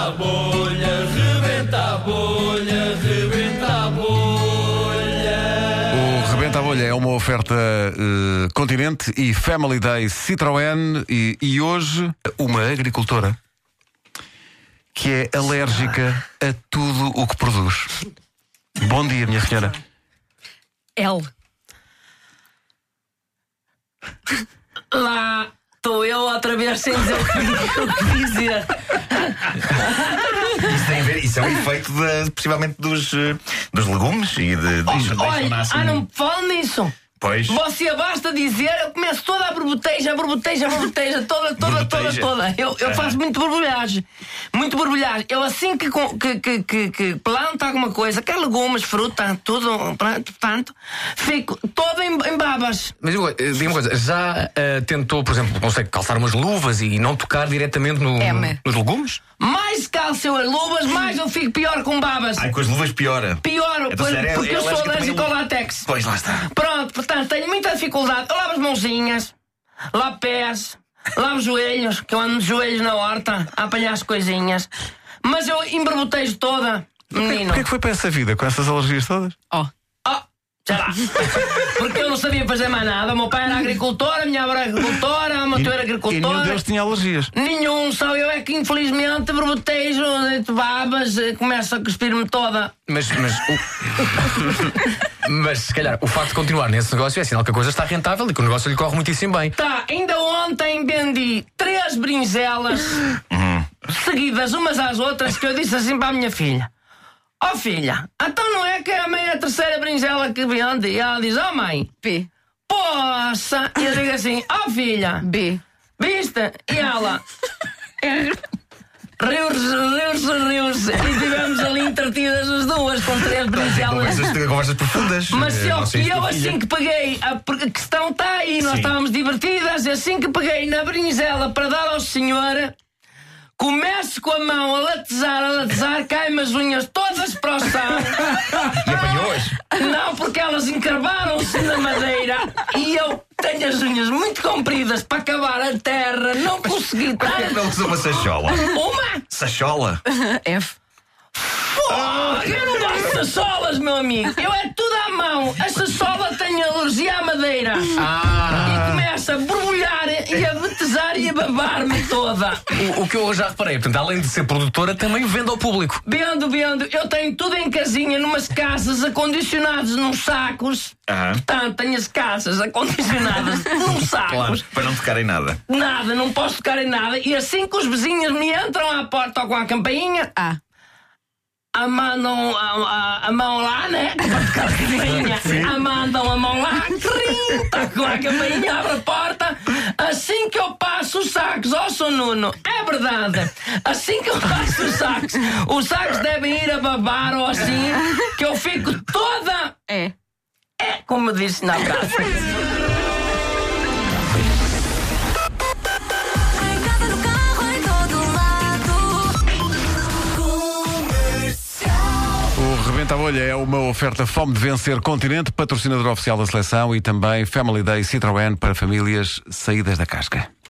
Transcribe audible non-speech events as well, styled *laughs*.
a bolha, rebenta a bolha, rebenta a bolha. O Rebenta a Bolha é uma oferta eh, Continente e Family Day Citroën e, e hoje uma agricultora que é alérgica a tudo o que produz. Bom dia, minha senhora. L. Lá outra vez sem dizer o que, o que dizer. Isso tem a ver, isso é um efeito de, possivelmente dos, eh, dos legumes e de, deixam Olha, ah, não me fale nisso. Pois. Você basta dizer, eu começo toda a borboteja, a borboteja, a borboteja, toda, toda, toda, toda. Eu, eu faço muito borbulhagem. Muito borbulhagem. Eu assim que, que, que, que, planto alguma coisa, quer legumes, fruta, tudo, portanto, fico toda em, babas. Mas diga uma coisa, já eh, tentou, por exemplo, consegue calçar umas luvas e não tocar diretamente no- M. nos legumes? Mais calço eu as luvas, mais eu fico pior com babas. Ai, com as luvas piora. Pior, Então, pois- sério, é- porque é eu sou alérgico ao látex. Pois lá está. Pronto, portanto, tenho muita dificuldade. Eu lavo as mãozinhas, lavo pés, lavo os joelhos, que eu ando de joelhos na horta a apanhar as coisinhas. Mas eu emberbotejo toda, menino. Porquê que foi para essa vida com essas alergias todas? Oh, lá. Porque eu não sabia fazer mais nada. O meu pai era agricultor, a minha avó era agricultora, a minha era E nenhum agricultora. deles tinha alergias. Nenhum, só eu é que infelizmente berbotejo, deito babas, eh, começo a cuspir-me toda. Mas, mas, o... *laughs* mas se calhar o facto de continuar nesse negócio é sinal que a coisa está rentável e que o negócio lhe corre muitíssimo bem. Tá, ainda ontem vendi três brinzelas seguidas umas às outras que eu disse assim para a minha filha. Ó filha, então não é que é a meia terceira brinzela que vende? E ela diz, ó mãe, P. poça! E eu digo assim, ó filha, B. viste? E ela... Riu-se, riu-se, riu-se. E tivemos ali entretidas as duas com três brinzelas. Conversas, conversas profundas. Mas eh, eu, e se eu tua filha. assim que peguei, a questão está aí, nós Sim. estávamos divertidas, e assim que peguei na brinzela para dar ao senhor, começo com a mão a latezar, a latezar, caem-me as unhas todas para o chão. E apanhou-as. Não, porque elas encarvaram-se na madeira e eu tenho as unhas muito compridas para acabar a terra, não consegui Porquê que dar não usa uma sachola? uma. Sachola? *laughs* F. Oh, eu não gosto de sacholas, meu amigo. Eu é tudo à mão. A sachola tem alergia à madeira. E começa a babar-me toda. O, o que eu já reparei, portanto, além de ser produtora, também vende ao público. Vendo, vendo, eu tenho tudo em casinha, numas casas acondicionadas num sacos. Aham. Portanto, tenho as casas acondicionadas *laughs* num sacos. Claro, para não tocar em nada. Nada, não posso tocar em nada. E assim que os vizinhos me entram à porta ou com a campainha, A. a mandam a, a, a mão lá, né? *laughs* Para tocar a campainha. A mandam a mão lá, trim, tá com a campainha, abre a porta. Assim que eu passo os sacos, ó, Sr. Nuno, é verdade. Assim que eu passo os sacos, os sacos devem ir a babar ou assim, que eu fico toda. E. É, como eu disse na casa. Rebenta a Bolha é uma oferta Fome de Vencer Continente, patrocinador oficial da seleção e também Family Day Citroën para famílias saídas da casca.